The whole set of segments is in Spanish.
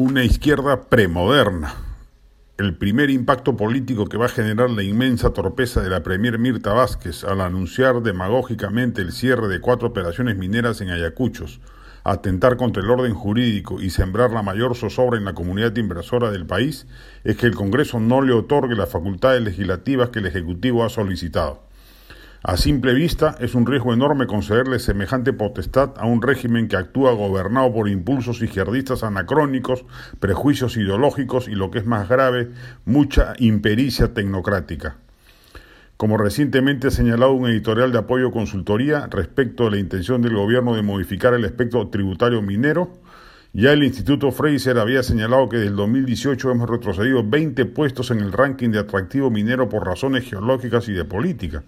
una izquierda premoderna. El primer impacto político que va a generar la inmensa torpeza de la Premier Mirta Vázquez al anunciar demagógicamente el cierre de cuatro operaciones mineras en Ayacuchos, atentar contra el orden jurídico y sembrar la mayor zozobra en la comunidad inversora del país es que el Congreso no le otorgue las facultades legislativas que el Ejecutivo ha solicitado. A simple vista, es un riesgo enorme concederle semejante potestad a un régimen que actúa gobernado por impulsos izquierdistas anacrónicos, prejuicios ideológicos y, lo que es más grave, mucha impericia tecnocrática. Como recientemente ha señalado un editorial de apoyo consultoría respecto a la intención del gobierno de modificar el espectro tributario minero, ya el Instituto Fraser había señalado que desde el 2018 hemos retrocedido 20 puestos en el ranking de atractivo minero por razones geológicas y de política.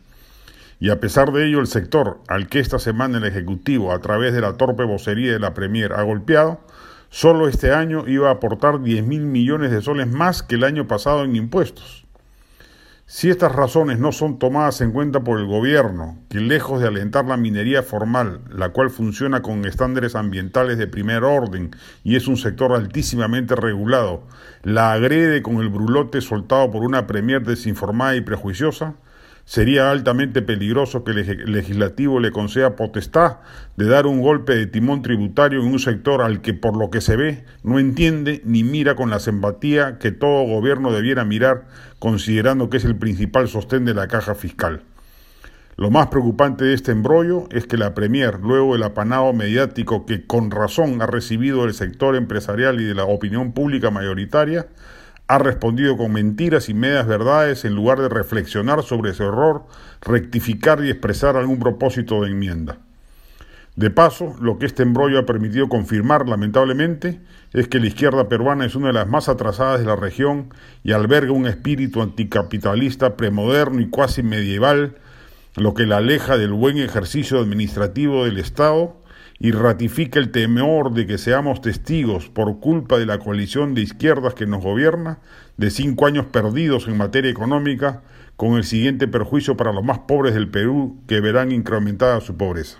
Y a pesar de ello, el sector al que esta semana el Ejecutivo, a través de la torpe vocería de la Premier, ha golpeado, solo este año iba a aportar 10 mil millones de soles más que el año pasado en impuestos. Si estas razones no son tomadas en cuenta por el gobierno, que lejos de alentar la minería formal, la cual funciona con estándares ambientales de primer orden y es un sector altísimamente regulado, la agrede con el brulote soltado por una Premier desinformada y prejuiciosa, Sería altamente peligroso que el legislativo le conceda potestad de dar un golpe de timón tributario en un sector al que, por lo que se ve, no entiende ni mira con la simpatía que todo gobierno debiera mirar, considerando que es el principal sostén de la caja fiscal. Lo más preocupante de este embrollo es que la Premier, luego del apanado mediático que con razón ha recibido el sector empresarial y de la opinión pública mayoritaria, ha respondido con mentiras y medias verdades en lugar de reflexionar sobre ese error, rectificar y expresar algún propósito de enmienda. De paso, lo que este embrollo ha permitido confirmar, lamentablemente, es que la izquierda peruana es una de las más atrasadas de la región y alberga un espíritu anticapitalista premoderno y cuasi medieval, lo que la aleja del buen ejercicio administrativo del Estado y ratifica el temor de que seamos testigos, por culpa de la coalición de izquierdas que nos gobierna, de cinco años perdidos en materia económica, con el siguiente perjuicio para los más pobres del Perú que verán incrementada su pobreza.